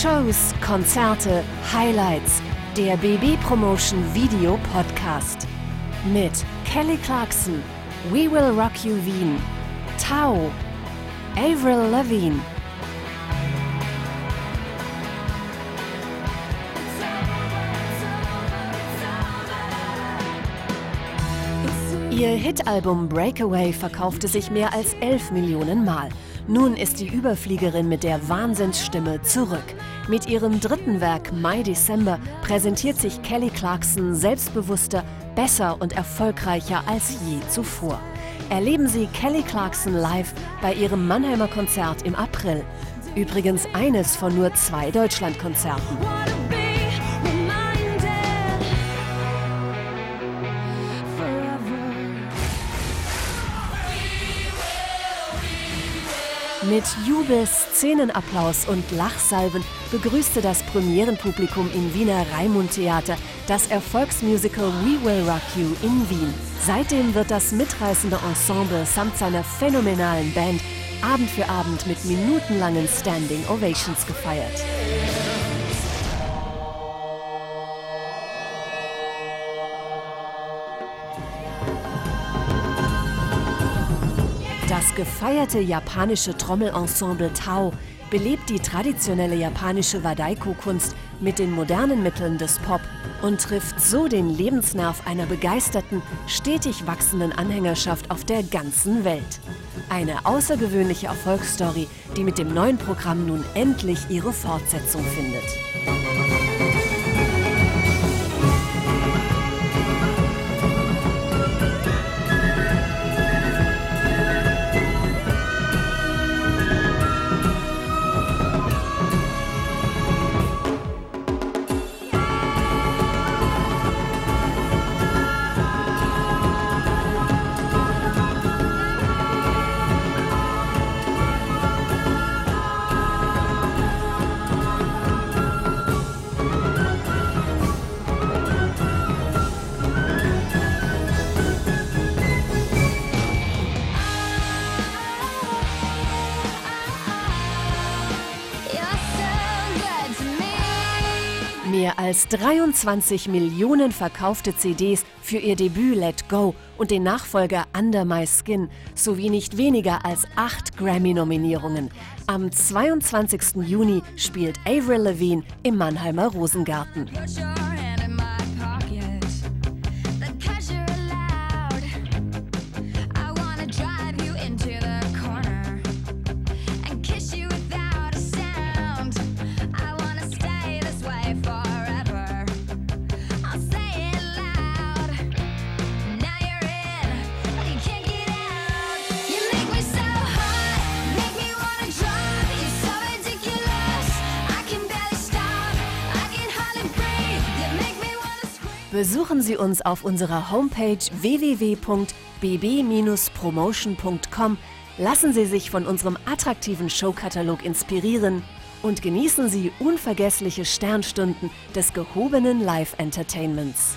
Shows, Konzerte, Highlights. Der BB Promotion Video Podcast. Mit Kelly Clarkson, We Will Rock You Wien, Tau, Avril Lavigne. Ihr Hitalbum Breakaway verkaufte sich mehr als 11 Millionen Mal. Nun ist die Überfliegerin mit der Wahnsinnsstimme zurück. Mit ihrem dritten Werk My December präsentiert sich Kelly Clarkson selbstbewusster, besser und erfolgreicher als je zuvor. Erleben Sie Kelly Clarkson live bei ihrem Mannheimer Konzert im April. Übrigens eines von nur zwei Deutschlandkonzerten. Mit Jubel, Szenenapplaus und Lachsalven begrüßte das Premierenpublikum im Wiener Raimund Theater das Erfolgsmusical We Will Rock You in Wien. Seitdem wird das mitreißende Ensemble samt seiner phänomenalen Band Abend für Abend mit minutenlangen Standing Ovations gefeiert. Das gefeierte japanische Trommelensemble Tao belebt die traditionelle japanische Wadaiko-Kunst mit den modernen Mitteln des Pop und trifft so den Lebensnerv einer begeisterten, stetig wachsenden Anhängerschaft auf der ganzen Welt. Eine außergewöhnliche Erfolgsstory, die mit dem neuen Programm nun endlich ihre Fortsetzung findet. Mehr als 23 Millionen verkaufte CDs für ihr Debüt Let Go und den Nachfolger Under My Skin sowie nicht weniger als acht Grammy-Nominierungen. Am 22. Juni spielt Avril Lavigne im Mannheimer Rosengarten. Besuchen Sie uns auf unserer Homepage www.bb-promotion.com, lassen Sie sich von unserem attraktiven Showkatalog inspirieren und genießen Sie unvergessliche Sternstunden des gehobenen Live-Entertainments.